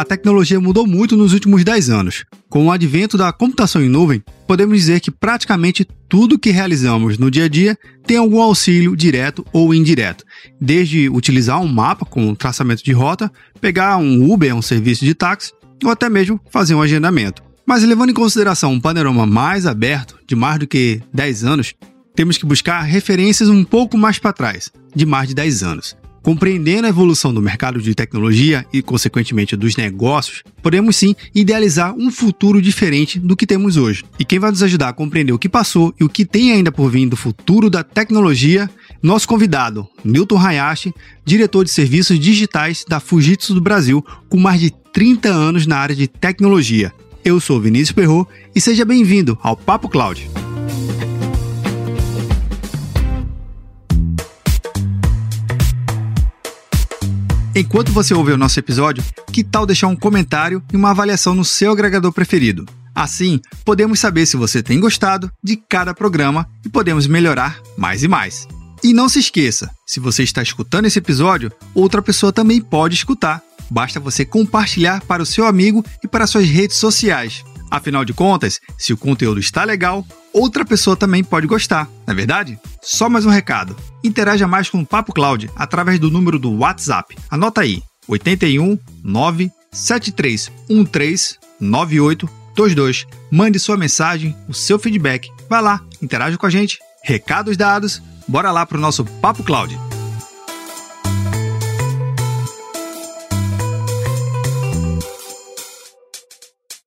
A tecnologia mudou muito nos últimos 10 anos. Com o advento da computação em nuvem, podemos dizer que praticamente tudo que realizamos no dia a dia tem algum auxílio direto ou indireto, desde utilizar um mapa com traçamento de rota, pegar um Uber, um serviço de táxi, ou até mesmo fazer um agendamento. Mas levando em consideração um panorama mais aberto, de mais do que 10 anos, temos que buscar referências um pouco mais para trás, de mais de 10 anos. Compreendendo a evolução do mercado de tecnologia e, consequentemente, dos negócios, podemos sim idealizar um futuro diferente do que temos hoje. E quem vai nos ajudar a compreender o que passou e o que tem ainda por vir do futuro da tecnologia, nosso convidado, Newton Hayashi, diretor de serviços digitais da Fujitsu do Brasil, com mais de 30 anos na área de tecnologia. Eu sou Vinícius Perro e seja bem-vindo ao Papo Cloud. Enquanto você ouve o nosso episódio, que tal deixar um comentário e uma avaliação no seu agregador preferido? Assim, podemos saber se você tem gostado de cada programa e podemos melhorar mais e mais. E não se esqueça, se você está escutando esse episódio, outra pessoa também pode escutar. Basta você compartilhar para o seu amigo e para suas redes sociais. Afinal de contas, se o conteúdo está legal, outra pessoa também pode gostar, não é verdade? Só mais um recado. Interaja mais com o Papo Cloud através do número do WhatsApp. Anota aí: 81 97313 9822. Mande sua mensagem, o seu feedback. Vai lá, interaja com a gente. Recados dados, bora lá para o nosso Papo Cloud.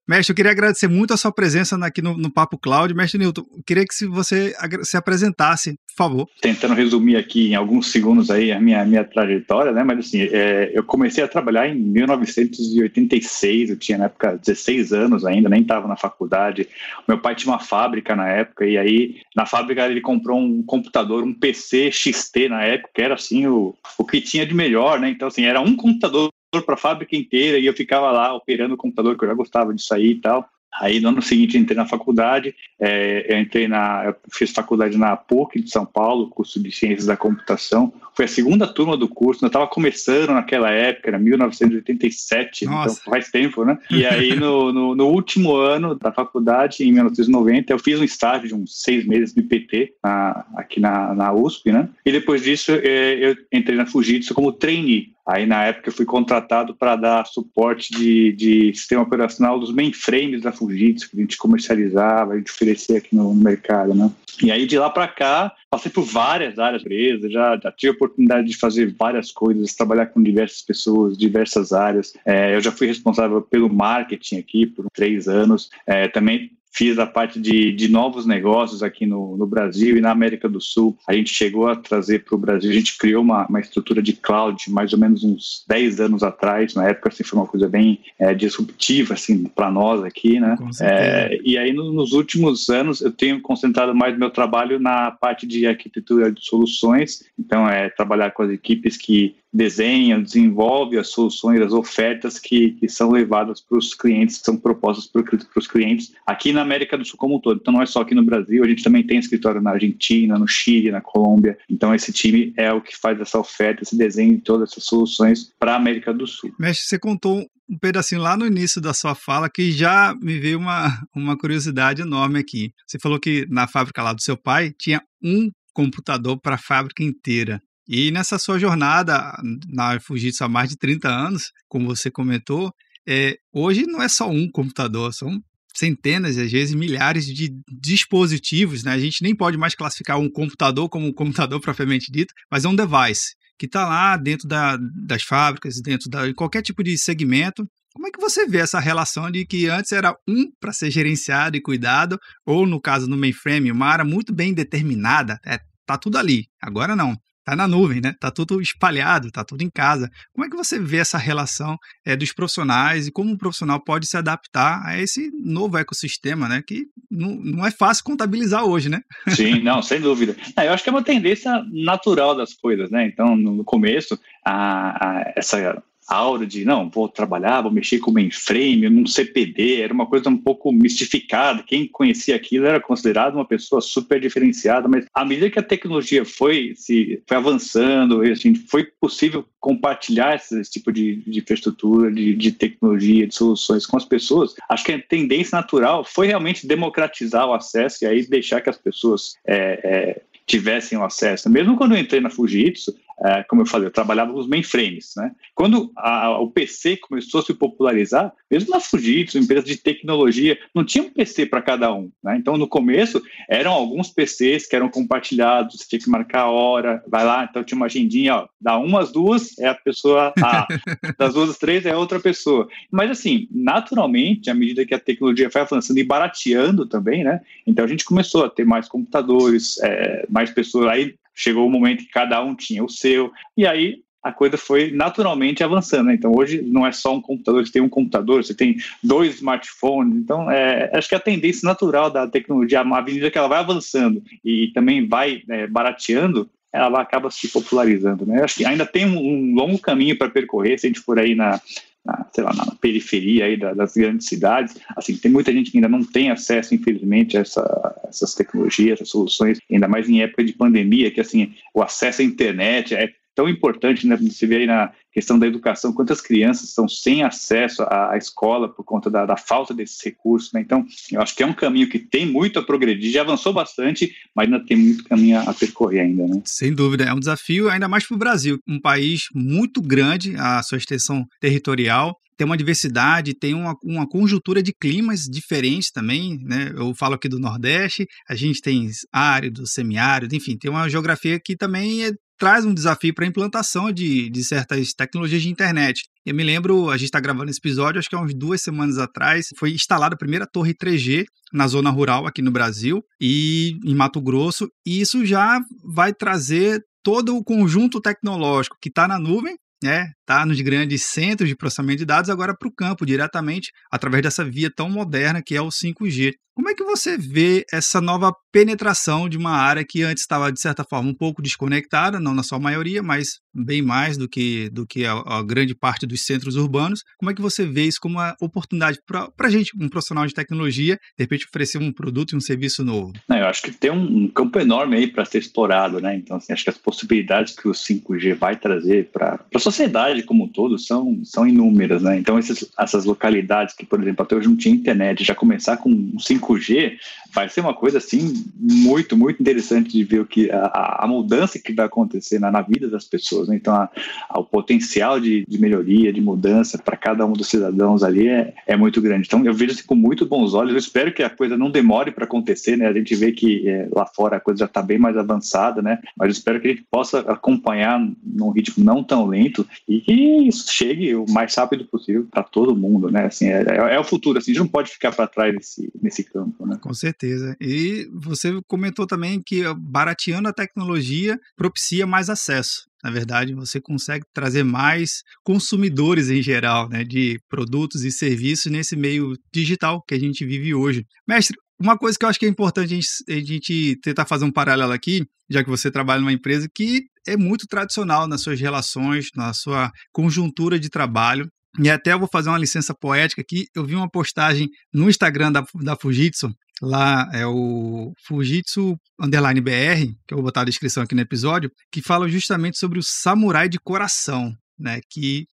Mestre, eu queria agradecer muito a sua presença aqui no, no Papo Cloud. Mestre Newton, queria que você se apresentasse, por favor. Tentando resumir aqui em alguns segundos aí a minha, minha trajetória, né? Mas assim, é, eu comecei a trabalhar em 1986, eu tinha na época 16 anos ainda, nem estava na faculdade. Meu pai tinha uma fábrica na época, e aí na fábrica ele comprou um computador, um PC XT na época, que era assim o, o que tinha de melhor, né? Então, assim, era um computador para a fábrica inteira e eu ficava lá operando o computador, que eu já gostava de sair e tal. Aí no ano seguinte entrei na faculdade, é, eu entrei na, eu fiz faculdade na PUC de São Paulo, curso de Ciências da Computação. Foi a segunda turma do curso, eu estava começando naquela época, era 1987, então Nossa. então faz tempo, né? E aí no, no, no, último ano da faculdade, em 1990, eu fiz um estágio de uns seis meses no IPT, na, aqui na, na USP, né? E depois disso é, eu entrei na Fujitsu como trainee. Aí, na época, eu fui contratado para dar suporte de, de sistema operacional dos mainframes da Fujitsu, que a gente comercializava, a gente oferecia aqui no mercado, né? E aí, de lá para cá, passei por várias áreas empresas, já, já tive a oportunidade de fazer várias coisas, trabalhar com diversas pessoas, diversas áreas. É, eu já fui responsável pelo marketing aqui por três anos. É, também fiz a parte de, de novos negócios aqui no, no Brasil e na América do Sul. A gente chegou a trazer para o Brasil, a gente criou uma, uma estrutura de cloud mais ou menos uns 10 anos atrás. Na época, assim, foi uma coisa bem é, disruptiva assim, para nós aqui. Né? É, e aí, no, nos últimos anos, eu tenho concentrado mais meu trabalho na parte de arquitetura de soluções. Então, é trabalhar com as equipes que desenha, desenvolve as soluções, as ofertas que, que são levadas para os clientes, que são propostas para os clientes aqui na América do Sul como um todo. Então não é só aqui no Brasil, a gente também tem escritório na Argentina, no Chile, na Colômbia. Então esse time é o que faz essa oferta, esse desenho de todas essas soluções para a América do Sul. Mestre, você contou um pedacinho lá no início da sua fala que já me veio uma, uma curiosidade enorme aqui. Você falou que na fábrica lá do seu pai tinha um computador para a fábrica inteira. E nessa sua jornada na Fujitsu há mais de 30 anos, como você comentou, é, hoje não é só um computador, são centenas, às vezes milhares de dispositivos, né? A gente nem pode mais classificar um computador como um computador propriamente dito, mas é um device que está lá dentro da, das fábricas, dentro de qualquer tipo de segmento. Como é que você vê essa relação de que antes era um para ser gerenciado e cuidado, ou no caso do mainframe, uma área muito bem determinada, é, tá tudo ali. Agora não tá na nuvem, né? Tá tudo espalhado, tá tudo em casa. Como é que você vê essa relação é, dos profissionais e como o profissional pode se adaptar a esse novo ecossistema, né? Que não, não é fácil contabilizar hoje, né? Sim, não, sem dúvida. eu acho que é uma tendência natural das coisas, né? Então, no começo, a, a, essa aura de, não, vou trabalhar, vou mexer com mainframe, num CPD, era uma coisa um pouco mistificada. Quem conhecia aquilo era considerado uma pessoa super diferenciada, mas à medida que a tecnologia foi se foi avançando, assim, foi possível compartilhar esse, esse tipo de, de infraestrutura, de, de, tecnologia, de soluções com as pessoas. Acho que a tendência natural foi realmente democratizar o acesso e aí deixar que as pessoas é, é, tivessem o acesso. Mesmo quando eu entrei na Fujitsu, é, como eu falei, eu trabalhava nos mainframes. Né? Quando a, o PC começou a se popularizar, mesmo na Fujitsu, empresas de tecnologia, não tinha um PC para cada um. Né? Então, no começo, eram alguns PCs que eram compartilhados, você tinha que marcar a hora, vai lá, então tinha uma agendinha, ó, dá umas duas é a pessoa A, das duas às três é outra pessoa. Mas, assim, naturalmente, à medida que a tecnologia foi avançando e barateando também, né? Então, a gente começou a ter mais computadores, é, mais pessoas, aí chegou o momento que cada um tinha o seu, e aí a coisa foi naturalmente avançando. Né? Então, hoje não é só um computador, você tem um computador, você tem dois smartphones. Então, é, acho que a tendência natural da tecnologia, à medida que ela vai avançando e também vai é, barateando, ela acaba se popularizando. Né? Acho que ainda tem um, um longo caminho para percorrer, se a gente for aí na, na, sei lá, na periferia aí das grandes cidades. Assim, tem muita gente que ainda não tem acesso, infelizmente, a essa, essas tecnologias, essas soluções, ainda mais em época de pandemia, que assim, o acesso à internet é tão importante, né? Você vê aí na questão da educação, quantas crianças estão sem acesso à, escola por conta da, da falta desses recursos, né? Então, eu acho que é um caminho que tem muito a progredir, já avançou bastante, mas ainda tem muito caminho a percorrer ainda, né? Sem dúvida, é um desafio ainda mais para o Brasil, um país muito grande, a sua extensão territorial, tem uma diversidade, tem uma, uma conjuntura de climas diferentes também, né? Eu falo aqui do Nordeste, a gente tem árido, semiárido, enfim, tem uma geografia que também é traz um desafio para a implantação de, de certas tecnologias de internet. Eu me lembro, a gente está gravando esse episódio, acho que há umas duas semanas atrás, foi instalada a primeira torre 3G na zona rural aqui no Brasil e em Mato Grosso, e isso já vai trazer todo o conjunto tecnológico que está na nuvem né, tá nos grandes centros de processamento de dados agora para o campo diretamente através dessa via tão moderna que é o 5G. Como é que você vê essa nova penetração de uma área que antes estava, de certa forma, um pouco desconectada, não na sua maioria, mas bem mais do que, do que a, a grande parte dos centros urbanos? Como é que você vê isso como uma oportunidade para a gente, um profissional de tecnologia, de repente oferecer um produto e um serviço novo? Não, eu acho que tem um, um campo enorme aí para ser explorado, né? Então, assim, acho que as possibilidades que o 5G vai trazer para a sociedade como um todo são, são inúmeras, né? Então, esses, essas localidades que, por exemplo, até hoje não tinha internet, já começar com um 5 5G vai ser uma coisa assim muito, muito interessante de ver o que a, a mudança que vai acontecer na, na vida das pessoas. Né? Então, a, a, o potencial de, de, melhoria, de mudança para cada um dos cidadãos ali é, é muito grande. Então, eu vejo assim, com muito bons olhos. Eu espero que a coisa não demore para acontecer. Né? A gente vê que é, lá fora a coisa já está bem mais avançada, né? mas eu espero que a gente possa acompanhar num ritmo não tão lento e que isso chegue o mais rápido possível para todo mundo. Né? Assim, é, é, é, o futuro. Assim, a gente não pode ficar para trás nesse, nesse campo. Né? Com certeza. E você comentou também que barateando a tecnologia propicia mais acesso. Na verdade, você consegue trazer mais consumidores em geral, né, de produtos e serviços nesse meio digital que a gente vive hoje. Mestre, uma coisa que eu acho que é importante a gente, a gente tentar fazer um paralelo aqui, já que você trabalha numa empresa que é muito tradicional nas suas relações, na sua conjuntura de trabalho. E até eu vou fazer uma licença poética aqui. Eu vi uma postagem no Instagram da, da Fujitsu. Lá é o Fujitsu Underline BR, que eu vou botar a descrição aqui no episódio, que fala justamente sobre o samurai de coração, né? Que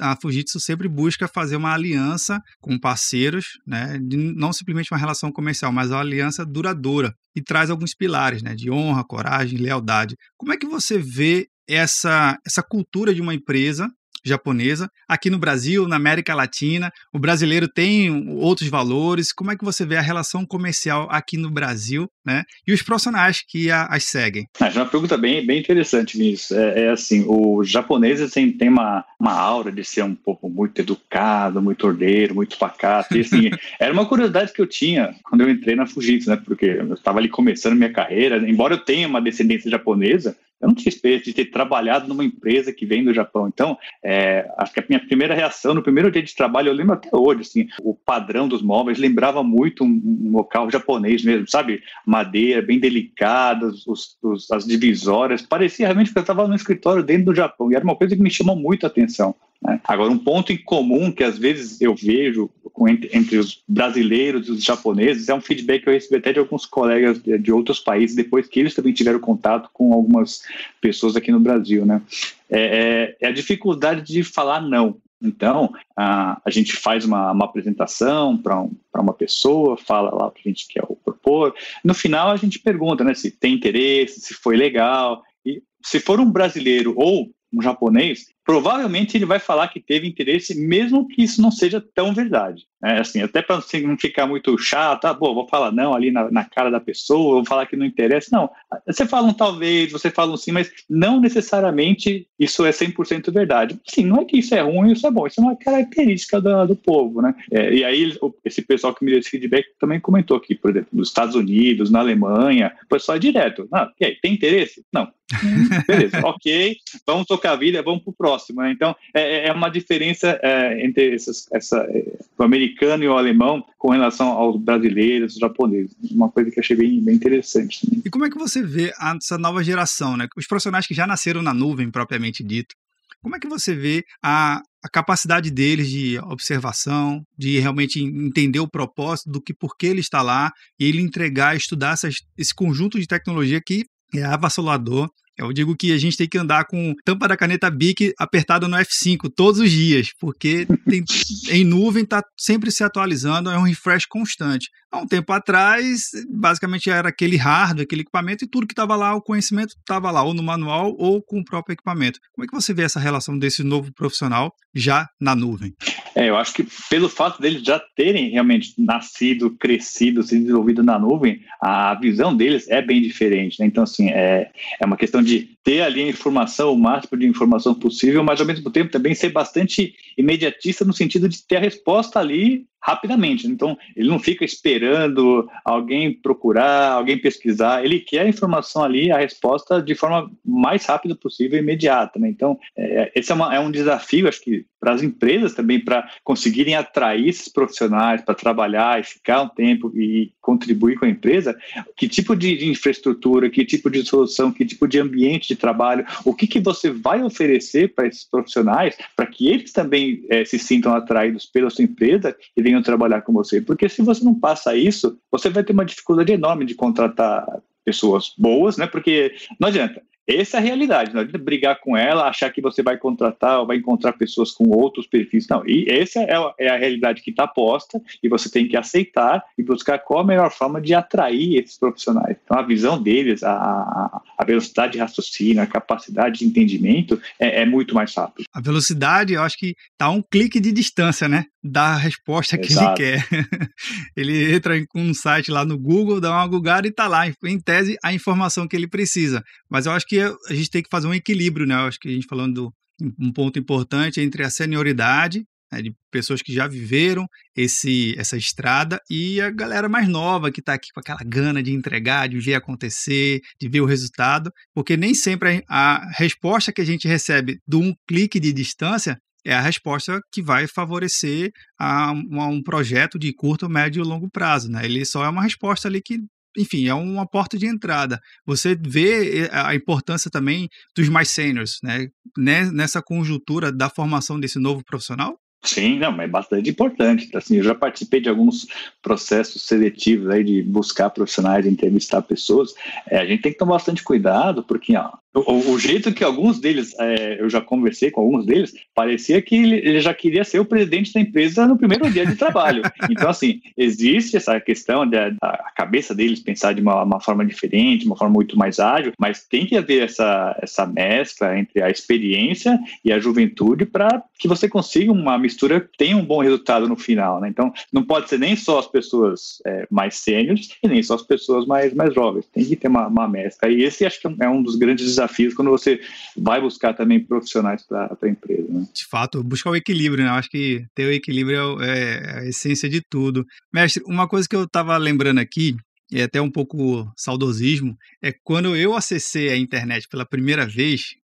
a Fujitsu sempre busca fazer uma aliança com parceiros, né? Não simplesmente uma relação comercial, mas uma aliança duradoura. E traz alguns pilares, né? De honra, coragem, lealdade. Como é que você vê essa, essa cultura de uma empresa japonesa. Aqui no Brasil, na América Latina, o brasileiro tem outros valores. Como é que você vê a relação comercial aqui no Brasil, né? E os profissionais que a, as seguem? Ah, é uma pergunta bem, bem interessante nisso. É, é assim, os japoneses têm, têm uma, uma aura de ser um pouco muito educado, muito ordeiro, muito pacato. E assim, era uma curiosidade que eu tinha quando eu entrei na Fujitsu, né? Porque eu estava ali começando minha carreira. Embora eu tenha uma descendência japonesa, eu não tinha experiência de ter trabalhado numa empresa que vem do Japão. Então, é, acho que a minha primeira reação no primeiro dia de trabalho, eu lembro até hoje, assim, o padrão dos móveis lembrava muito um, um local japonês mesmo, sabe? Madeira bem delicada, os, os, as divisórias. Parecia realmente que eu estava no escritório dentro do Japão. E era uma coisa que me chamou muito a atenção. Né? Agora, um ponto em comum que às vezes eu vejo entre, entre, os brasileiros e os japoneses é um feedback que eu recebi até de alguns colegas de, de, outros países, depois que eles também tiveram contato com algumas pessoas aqui no Brasil. Né? É, é, é a dificuldade de falar não. Então, a, a gente faz uma, uma apresentação para um, uma pessoa, fala lá o que a gente quer propor. No final, a gente pergunta né, se tem interesse, se foi legal. E se for um brasileiro ou um japonês, provavelmente ele vai falar que teve interesse, mesmo que isso não seja tão verdade. É, assim, até para não ficar muito chato, ah, bom, vou falar não ali na, na, cara da pessoa, vou falar que não interessa. Não, você fala um talvez, você fala um sim, mas não necessariamente isso é 100% verdade. Sim, não é que isso é ruim, isso é bom, isso é uma característica do, do povo, né? É, e aí, esse pessoal que me deu esse feedback também comentou aqui, por exemplo, nos Estados Unidos, na Alemanha, o pessoal é direto. Ah, e aí, tem interesse? Não. Beleza, ok, vamos tocar a vida, vamos para o próximo. Né? Então, é, é, uma diferença é, entre essas, essa, é, o americano americano e o alemão com relação aos brasileiros, japoneses. Uma coisa que eu achei bem, bem interessante. Né? E como é que você vê essa nova geração, né? Os profissionais que já nasceram na nuvem, propriamente dito. Como é que você vê a, a capacidade deles de observação, de realmente entender o propósito do que por que ele está lá e ele entregar, estudar essas, esse conjunto de tecnologia que é avassalador eu digo que a gente tem que andar com tampa da caneta Bic apertada no F5 todos os dias, porque tem, em nuvem está sempre se atualizando, é um refresh constante. Há um tempo atrás, basicamente era aquele hardware, aquele equipamento e tudo que estava lá, o conhecimento estava lá, ou no manual ou com o próprio equipamento. Como é que você vê essa relação desse novo profissional já na nuvem? É, eu acho que pelo fato deles já terem realmente nascido, crescido, se desenvolvido na nuvem, a visão deles é bem diferente. Né? Então, assim, é, é uma questão de ter ali a informação, o máximo de informação possível, mas ao mesmo tempo também ser bastante imediatista no sentido de ter a resposta ali rapidamente. Então, ele não fica esperando alguém procurar, alguém pesquisar, ele quer a informação ali, a resposta de forma mais rápida possível imediata. Né? Então, é, esse é, uma, é um desafio, acho que para as empresas também, para conseguirem atrair esses profissionais para trabalhar e ficar um tempo e contribuir com a empresa, que tipo de, infraestrutura, que tipo de solução, que tipo de ambiente de trabalho, o que, que você vai oferecer para esses profissionais para que eles também é, se sintam atraídos pela sua empresa e venham trabalhar com você. Porque se você não passa isso, você vai ter uma dificuldade enorme de contratar pessoas boas, né? Porque não adianta. Essa é a realidade. Não adianta brigar com ela, achar que você vai contratar ou vai encontrar pessoas com outros perfis. Não, e essa é a, é a realidade que está posta e você tem que aceitar e buscar qual a melhor forma de atrair esses profissionais. Então, a visão deles, a, a velocidade de raciocínio, a capacidade de entendimento é, é muito mais rápido. A velocidade, eu acho que está um clique de distância, né? Da resposta que Exato. ele quer. ele entra em um site lá no Google, dá uma googada e está lá, em tese, a informação que ele precisa. Mas eu acho que a gente tem que fazer um equilíbrio, né? Eu acho que a gente falando um ponto importante entre a senioridade né, de pessoas que já viveram esse essa estrada e a galera mais nova que está aqui com aquela gana de entregar, de ver acontecer, de ver o resultado, porque nem sempre a resposta que a gente recebe de um clique de distância é a resposta que vai favorecer a, a um projeto de curto, médio e longo prazo. Né? Ele só é uma resposta ali que enfim, é uma porta de entrada. Você vê eh, a importância também dos mais seniors, né? Nessa conjuntura da formação desse novo profissional? Sim, não, é bastante importante. Assim, eu já participei de alguns processos seletivos aí de buscar profissionais, entrevistar pessoas. É, a gente tem que tomar bastante cuidado, porque ó, o, o, jeito que alguns deles, é, eu já conversei com alguns deles, parecia que ele, ele, já queria ser o presidente da empresa no primeiro dia de trabalho. Então, assim, existe essa questão da, da cabeça deles pensar de uma, uma, forma diferente, uma forma muito mais ágil, mas tem que haver essa, essa mescla entre a experiência e a juventude para que você consiga uma mistura que tenha um bom resultado no final. Né? Então, não pode ser nem só as pessoas é, mais sêniores e nem só as pessoas mais, mais jovens. Tem que ter uma, uma mescla. E esse acho que é um dos grandes desafios quando você vai buscar também profissionais para a empresa. Né? De fato, buscar o equilíbrio, né? Eu acho que ter o equilíbrio é, é a essência de tudo. Mestre, uma coisa que eu estava lembrando aqui, e até um pouco saudosismo, é quando eu acessei a internet pela primeira vez,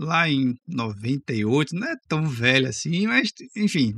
lá em 98, não é tão velho assim, mas enfim,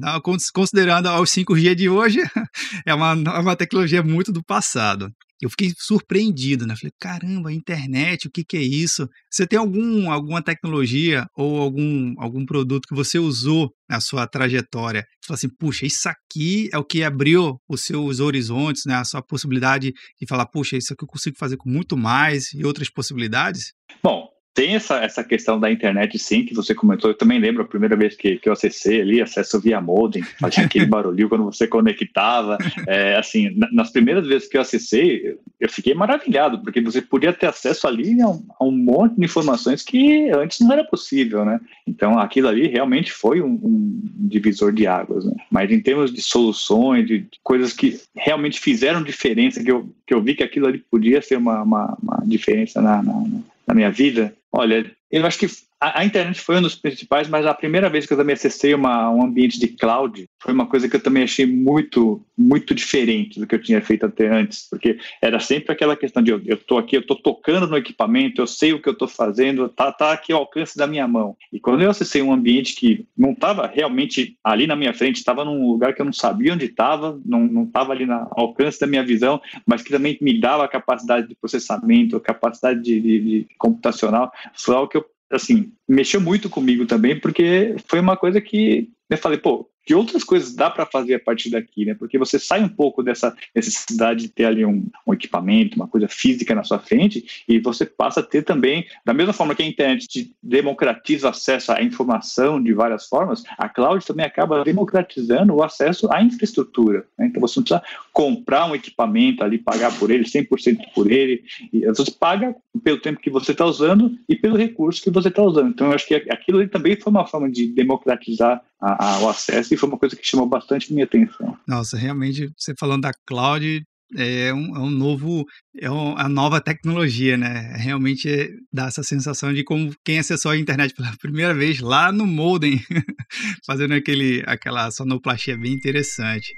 considerando aos 5G de hoje, é uma, é uma tecnologia muito do passado. Eu fiquei surpreendido, né? Falei, caramba, internet, o que, que é isso? Você tem algum, alguma tecnologia ou algum, algum produto que você usou na sua trajetória? Você fala assim, puxa, isso aqui é o que abriu os seus horizontes, né? A sua possibilidade de falar, puxa, isso aqui eu consigo fazer com muito mais e outras possibilidades? Bom, tem essa, essa questão da internet, sim, que você comentou. Eu também lembro a primeira vez que, que eu acessei ali, acesso via modem, fazia aquele barulhinho quando você conectava. É, assim, nas primeiras vezes que eu acessei, eu fiquei maravilhado, porque você podia ter acesso ali a um, a um monte de informações que antes não era possível, né? Então, aquilo ali realmente foi um, um divisor de águas, né? Mas em termos de soluções, de, de, coisas que realmente fizeram diferença, que eu, que eu vi que aquilo ali podia ser uma, uma, uma diferença na, na, na minha vida, olha, eu acho que a, a, internet foi um dos principais, mas a primeira vez que eu também acessei uma, um ambiente de cloud foi uma coisa que eu também achei muito, muito diferente do que eu tinha feito até antes, porque era sempre aquela questão de eu estou aqui, eu estou tocando no equipamento, eu sei o que eu estou fazendo, tá, tá aqui ao alcance da minha mão. E quando eu acessei um ambiente que não estava realmente ali na minha frente, estava num lugar que eu não sabia onde estava, não estava ali no alcance da minha visão, mas que também me dava a capacidade de processamento, a capacidade de, de, de computacional, foi algo que eu assim, mexeu muito comigo também, porque foi uma coisa que eu falei, pô, que outras coisas dá para fazer a partir daqui, né? Porque você sai um pouco dessa necessidade de ter ali um, um, equipamento, uma coisa física na sua frente, e você passa a ter também, da mesma forma que a internet te democratiza o acesso à informação de várias formas, a cloud também acaba democratizando o acesso à infraestrutura. Né? Então você não precisa comprar um equipamento ali, pagar por ele, 100% por ele, e você paga pelo tempo que você está usando e pelo recurso que você está usando. Então eu acho que aquilo ali também foi uma forma de democratizar a, a, o acesso foi uma coisa que chamou bastante minha atenção. Nossa, realmente, você falando da cloud, é um, é um novo, é uma nova tecnologia, né? Realmente é, dá essa sensação de como quem acessou a internet pela primeira vez lá no modem, fazendo aquele, aquela sonoplastia bem interessante.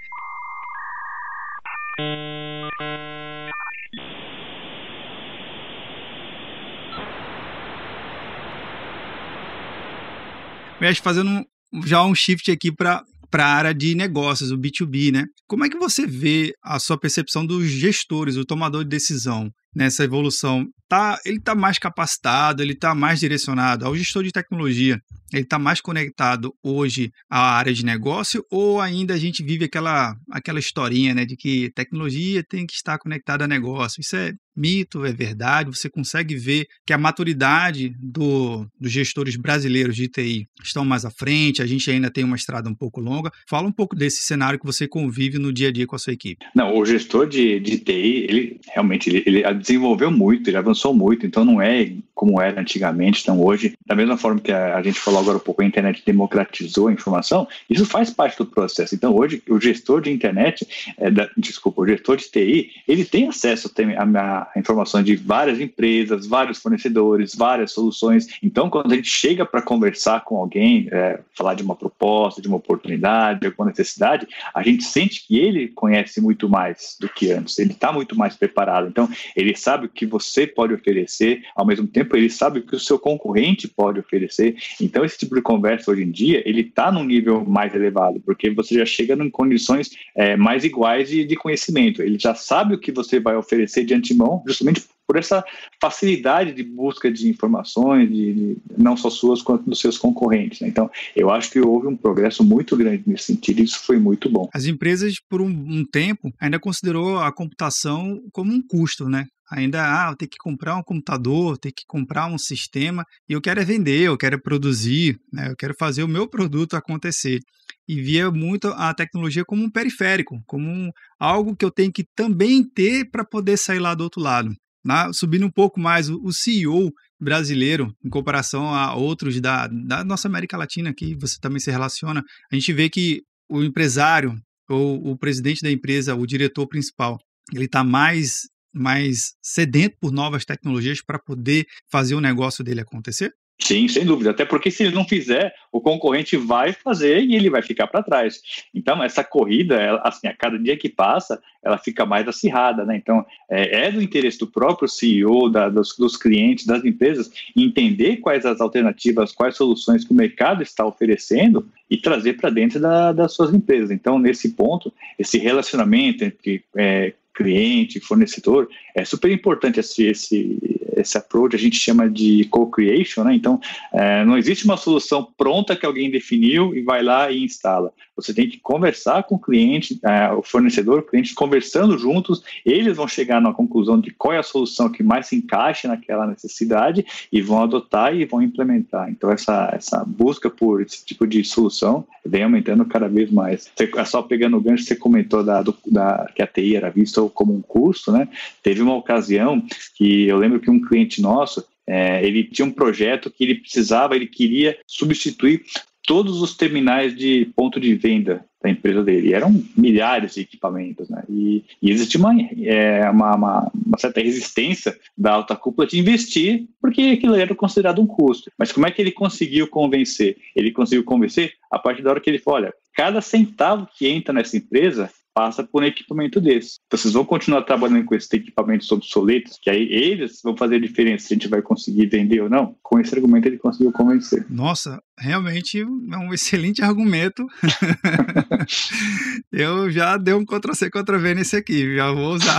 Mexe fazendo já um shift aqui para para a área de negócios, o B2B, né? Como é que você vê a sua percepção dos gestores, o tomador de decisão nessa evolução? Tá, ele está mais capacitado, ele está mais direcionado ao gestor de tecnologia, ele está mais conectado hoje à área de negócio ou ainda a gente vive aquela, aquela historinha né, de que tecnologia tem que estar conectada a negócio? Isso é mito, é verdade, você consegue ver que a maturidade do, dos gestores brasileiros de TI estão mais à frente, a gente ainda tem uma estrada um pouco longa. Fala um pouco desse cenário que você convive no dia a dia com a sua equipe. Não, o gestor de, de TI, ele realmente ele, ele desenvolveu muito, ele avançou muito, então não é como era antigamente. Então hoje, da mesma forma que a, a gente falou agora um pouco, a internet democratizou a informação, isso faz parte do processo. Então hoje, o gestor de internet, é, da, desculpa, o gestor de TI, ele tem acesso a, a, informações de várias empresas, vários fornecedores, várias soluções. Então, quando a gente chega para conversar com alguém, é, falar de uma proposta, de uma oportunidade, de alguma necessidade, a gente sente que ele conhece muito mais do que antes, ele está muito mais preparado. Então, ele sabe o que você pode oferecer, ao mesmo tempo, ele sabe o que o seu concorrente pode oferecer. Então, esse tipo de conversa hoje em dia, ele está num nível mais elevado, porque você já chega em condições é, mais iguais de, de conhecimento. Ele já sabe o que você vai oferecer de antemão justamente por essa facilidade de busca de informações, de, de não só suas quanto dos seus concorrentes. Né? Então, eu acho que houve um progresso muito grande nesse sentido e isso foi muito bom. As empresas, por um, um tempo, ainda considerou a computação como um custo, né? ainda, ah, eu tenho que comprar um computador, tenho que comprar um sistema, e eu quero é vender, eu quero é produzir, né? eu quero fazer o meu produto acontecer. E via muito a tecnologia como um periférico, como um, algo que eu tenho que também ter para poder sair lá do outro lado. Na, subindo um pouco mais, o, CEO brasileiro, em comparação a outros da, da nossa América Latina, que você também se relaciona, a gente vê que o empresário ou o presidente da empresa, o diretor principal, ele está mais mais sedento por novas tecnologias para poder fazer o negócio dele acontecer? Sim, sem dúvida. Até porque se ele não fizer, o concorrente vai fazer e ele vai ficar para trás. Então, essa corrida, ela, assim, a cada dia que passa, ela fica mais acirrada, né? Então, é, é do interesse do próprio CEO, da, dos, dos, clientes, das empresas, entender quais as alternativas, quais soluções que o mercado está oferecendo e trazer para dentro da, das suas empresas. Então, nesse ponto, esse relacionamento entre é, cliente, fornecedor, é super importante esse, esse, esse approach, a gente chama de co-creation, né? Então, é, não existe uma solução pronta que alguém definiu e vai lá e instala. Você tem que conversar com o cliente, é, o fornecedor, o cliente, conversando juntos, eles vão chegar na conclusão de qual é a solução que mais se encaixa naquela necessidade e vão adotar e vão implementar. Então, essa, essa busca por esse tipo de solução vem aumentando cada vez mais. Você, é só pegando o gancho, você comentou da, do, da, que a TI era vista como um custo, né? Teve uma ocasião que eu lembro que um cliente nosso, é, ele tinha um projeto que ele precisava, ele queria substituir todos os terminais de ponto de venda da empresa dele. E eram milhares de equipamentos, né? E, e uma, é, uma, uma, uma, certa resistência da alta cúpula de investir, porque aquilo era considerado um custo. Mas como é que ele conseguiu convencer? Ele conseguiu convencer a partir da hora que ele falou: olha, cada centavo que entra nessa empresa passa por um equipamento desse. Então, vocês vão continuar trabalhando com esses equipamentos obsoletos, que aí eles vão fazer a diferença se a gente vai conseguir vender ou não. Com esse argumento ele conseguiu convencer. Nossa, realmente é um excelente argumento. Eu já dei um Ctrl-C, Ctrl-V nesse aqui, já vou usar.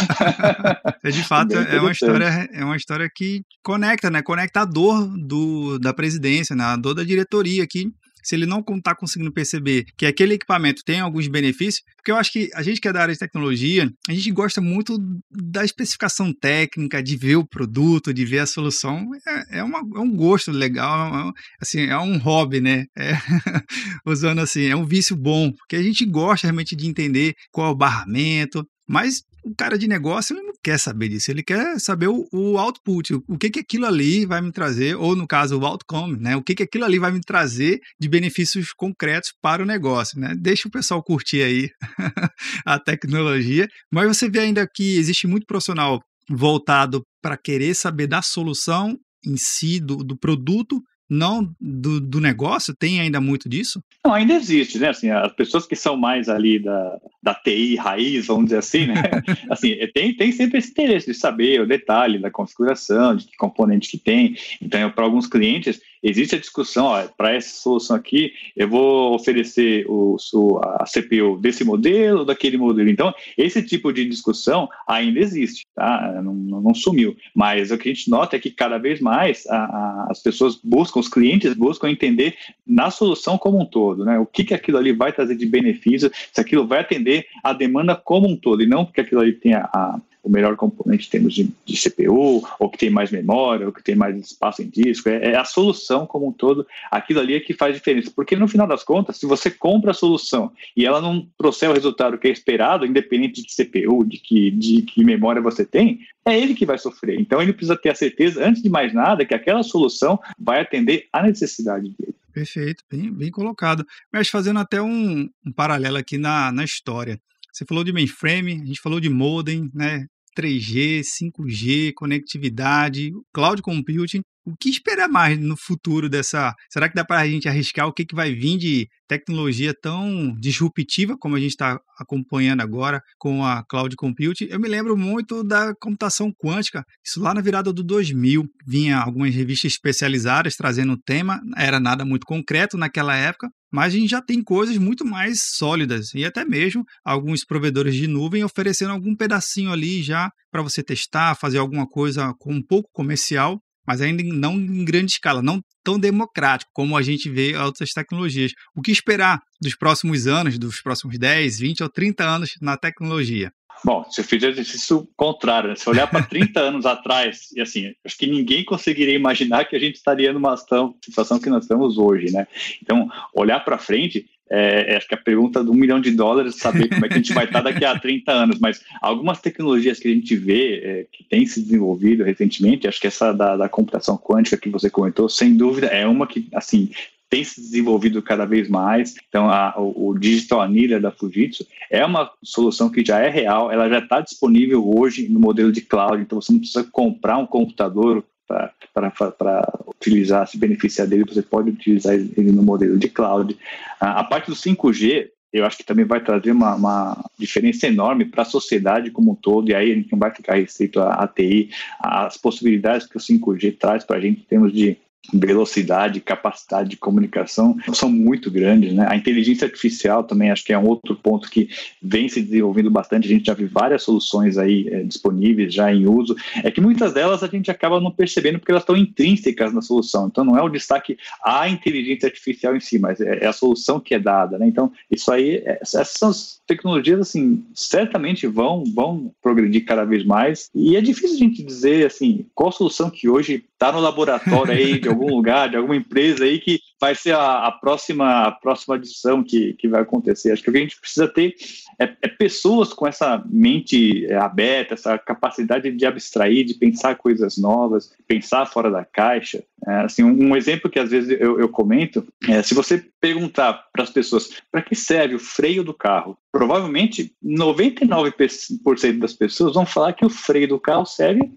de fato, é uma história, é uma história que conecta, né? Conecta a dor do, da presidência, né? a dor da diretoria aqui se ele não está conseguindo perceber que aquele equipamento tem alguns benefícios, porque eu acho que a gente que é da área de tecnologia, a gente gosta muito da especificação técnica, de ver o produto, de ver a solução. É, é, uma, é um gosto legal, é, assim, é um hobby, né? É, usando assim, é um vício bom, porque a gente gosta realmente de entender qual é o barramento, mas o cara de negócio ele não quer saber disso, ele quer saber o, o output, o, o, que que aquilo ali vai me trazer, ou no caso o outcome, né? O que que aquilo ali vai me trazer de benefícios concretos para o negócio, né? Deixa o pessoal curtir aí a tecnologia, mas você vê ainda que existe muito profissional voltado para querer saber da solução em si, do, do produto, não do, do negócio? Tem ainda muito disso? Não, ainda existe, né? Assim, as pessoas que são mais ali da, da TI raiz, vamos dizer assim, né? assim, é, tem, tem sempre esse interesse de saber o detalhe da configuração, de que componente que tem. Então, para alguns clientes, existe a discussão, para essa solução aqui, eu vou oferecer o, a CPU desse modelo daquele modelo. Então, esse tipo de discussão ainda existe, tá? Não, não sumiu. Mas o que a gente nota é que cada vez mais a, a, as pessoas buscam, os clientes buscam entender na solução como um todo, né? O que, que aquilo ali vai trazer de benefício, se aquilo vai atender a demanda como um todo, e não porque aquilo ali tem a, a o melhor componente em termos de, de, CPU, ou que tem mais memória, ou que tem mais espaço em disco. É, é, a solução como um todo, aquilo ali é que faz diferença. Porque no final das contas, se você compra a solução e ela não trouxer o resultado que é esperado, independente de CPU, de que, de que memória você tem, é ele que vai sofrer. Então ele precisa ter a certeza, antes de mais nada, que aquela solução vai atender à necessidade dele. Perfeito, bem, bem colocado. Mas fazendo até um, um paralelo aqui na, na história. Você falou de mainframe, a gente falou de modem, né? 3G, 5G, conectividade, cloud computing. O que esperar mais no futuro dessa? Será que dá para a gente arriscar o que, que vai vir de tecnologia tão disruptiva como a gente está acompanhando agora com a cloud computing? Eu me lembro muito da computação quântica. Isso lá na virada do 2000 vinha algumas revistas especializadas trazendo o tema. Era nada muito concreto naquela época, mas a gente já tem coisas muito mais sólidas e até mesmo alguns provedores de nuvem oferecendo algum pedacinho ali já para você testar, fazer alguma coisa com um pouco comercial, mas ainda não em grande escala, não tão democrático como a gente vê outras tecnologias. O que esperar dos próximos anos, dos próximos 10, 20 ou 30 anos na tecnologia? Bom, se eu fizer exercício contrário, né? se olhar para 30 anos atrás, e assim, acho que ninguém conseguiria imaginar que a gente estaria numa situação que nós estamos hoje, né? Então, olhar para frente, é, é, acho que a pergunta de um milhão de dólares saber como é que a gente vai estar daqui a 30 anos, mas algumas tecnologias que a gente vê é, que tem se desenvolvido recentemente, acho que essa da, da computação quântica que você comentou, sem dúvida, é uma que, assim, tem se desenvolvido cada vez mais. Então, a, o, o, Digital Anilha da Fujitsu é uma solução que já é real, ela já está disponível hoje no modelo de cloud, então você não precisa comprar um computador para utilizar, se beneficiar dele, você pode utilizar ele no modelo de cloud. A, parte do 5G, eu acho que também vai trazer uma, uma diferença enorme para a sociedade como um todo, e aí a gente não vai ficar restrito à, à TI, as possibilidades que o 5G traz para a gente em termos de velocidade, capacidade de comunicação são muito grandes, né? A inteligência artificial também acho que é um outro ponto que vem se desenvolvendo bastante. A gente já viu várias soluções aí é, disponíveis já em uso. É que muitas delas a gente acaba não percebendo porque elas estão intrínsecas na solução. Então não é o destaque à inteligência artificial em si, mas é, é a solução que é dada, né? Então isso aí, é, essas tecnologias assim certamente vão vão progredir cada vez mais e é difícil a gente dizer assim qual solução que hoje está no laboratório aí de algum lugar, de alguma empresa aí que vai ser a, a próxima a próxima adição que, que vai acontecer. Acho que o que a gente precisa ter é, é pessoas com essa mente aberta, essa capacidade de abstrair, de pensar coisas novas, pensar fora da caixa. É, assim, um, um, exemplo que às vezes eu, eu comento é se você perguntar para as pessoas para que serve o freio do carro, provavelmente 99% das pessoas vão falar que o freio do carro serve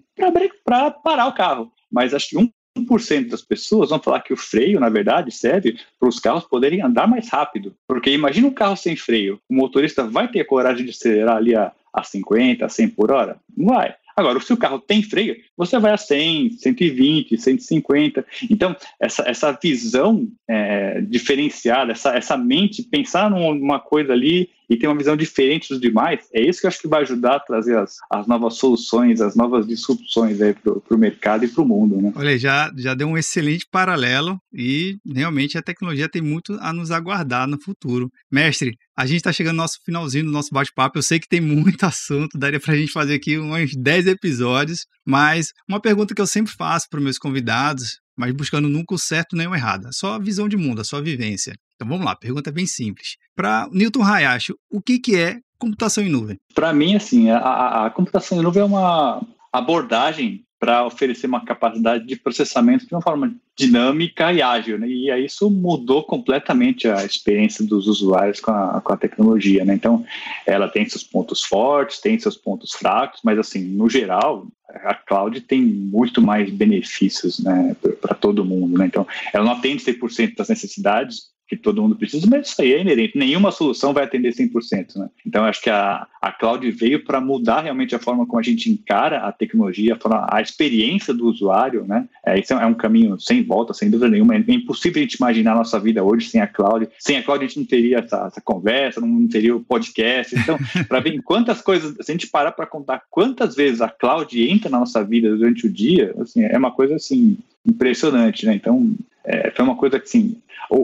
para parar o carro. Mas acho que 1% das pessoas vão falar que o freio, na verdade, serve para os carros poderem andar mais rápido. Porque imagina um carro sem freio. O motorista vai ter coragem de acelerar ali a, a 50, a 100 por hora? Não vai. Agora, se o carro tem freio, você vai a 100, 120, 150. Então, essa, essa visão é, diferenciada, essa, essa mente, pensar numa coisa ali e ter uma visão diferente dos demais, é isso que eu acho que vai ajudar a trazer as, as novas soluções, as novas disrupções para o mercado e para o mundo. Né? Olha, já, já deu um excelente paralelo e realmente a tecnologia tem muito a nos aguardar no futuro. Mestre, a gente está chegando no nosso finalzinho do nosso bate-papo. Eu sei que tem muito assunto, daria para a gente fazer aqui uns 10 episódios, mas uma pergunta que eu sempre faço para meus convidados, mas buscando nunca o certo nem o errado, só a visão de mundo, a sua vivência. Então vamos lá, pergunta bem simples. Para Newton Hayashi, o que, que é computação em nuvem? Para mim, assim, a, a, computação em nuvem é uma abordagem para oferecer uma capacidade de processamento de uma forma dinâmica e ágil, né? E aí isso mudou completamente a experiência dos usuários com a, com a tecnologia, né? Então, ela tem seus pontos fortes, tem seus pontos fracos, mas assim, no geral, a cloud tem muito mais benefícios, né, para todo mundo, né? Então, ela não atende 100% das necessidades que todo mundo precisa, mas isso aí é inerente. Nenhuma solução vai atender 100%. Né? Então, acho que a, a cloud veio para mudar realmente a forma como a gente encara a tecnologia, a, a experiência do usuário. Né? É, isso é um caminho sem volta, sem dúvida nenhuma. É impossível a gente imaginar a nossa vida hoje sem a cloud. Sem a cloud, a gente não teria essa, essa conversa, não teria o podcast. Então, para ver quantas coisas, se a gente parar para contar quantas vezes a cloud entra na nossa vida durante o dia, assim, é uma coisa assim impressionante, né? Então, é, foi uma coisa que, assim,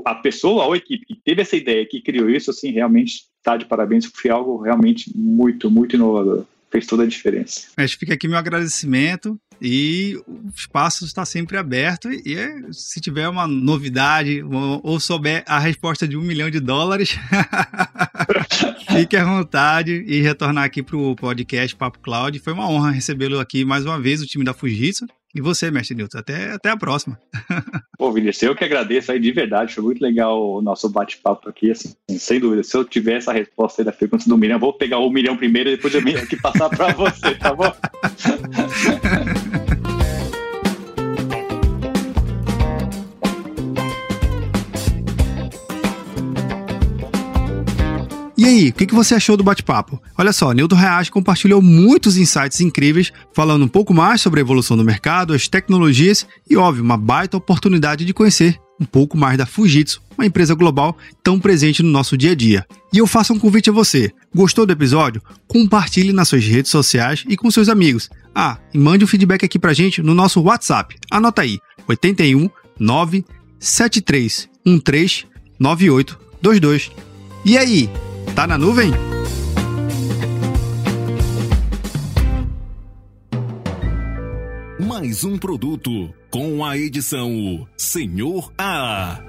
a pessoa ou a equipe que teve essa ideia, que criou isso, assim, realmente está de parabéns, foi algo realmente muito, muito inovador. Fez toda a diferença. Mas fica aqui meu agradecimento e o espaço está sempre aberto e é, se tiver uma novidade ou, ou souber a resposta de um milhão de dólares, fique à vontade e retornar aqui para o podcast Papo Cloud. Foi uma honra recebê-lo aqui mais uma vez, o time da Fujitsu. E você, mestre Newton, até, até a próxima. Pô, Vinícius, eu que agradeço aí de verdade, foi muito legal o nosso bate-papo aqui, assim, sem dúvida. Se eu tiver essa resposta aí da frequência do milhão, vou pegar o milhão primeiro e depois eu venho aqui passar para você, tá bom? Aí, o que, você achou do bate-papo? Olha só, Nilton Reage compartilhou muitos insights incríveis, falando um pouco mais sobre a evolução do mercado, as tecnologias e, óbvio, uma baita oportunidade de conhecer um pouco mais da Fujitsu, uma empresa global tão presente no nosso dia a dia. E eu faço um convite a você. Gostou do episódio? Compartilhe nas suas redes sociais e com seus amigos. Ah, e mande um feedback aqui pra gente no nosso WhatsApp. Anota aí: 81 973 13 9822. E aí, Tá na nuvem? Mais um produto com a edição Senhor A.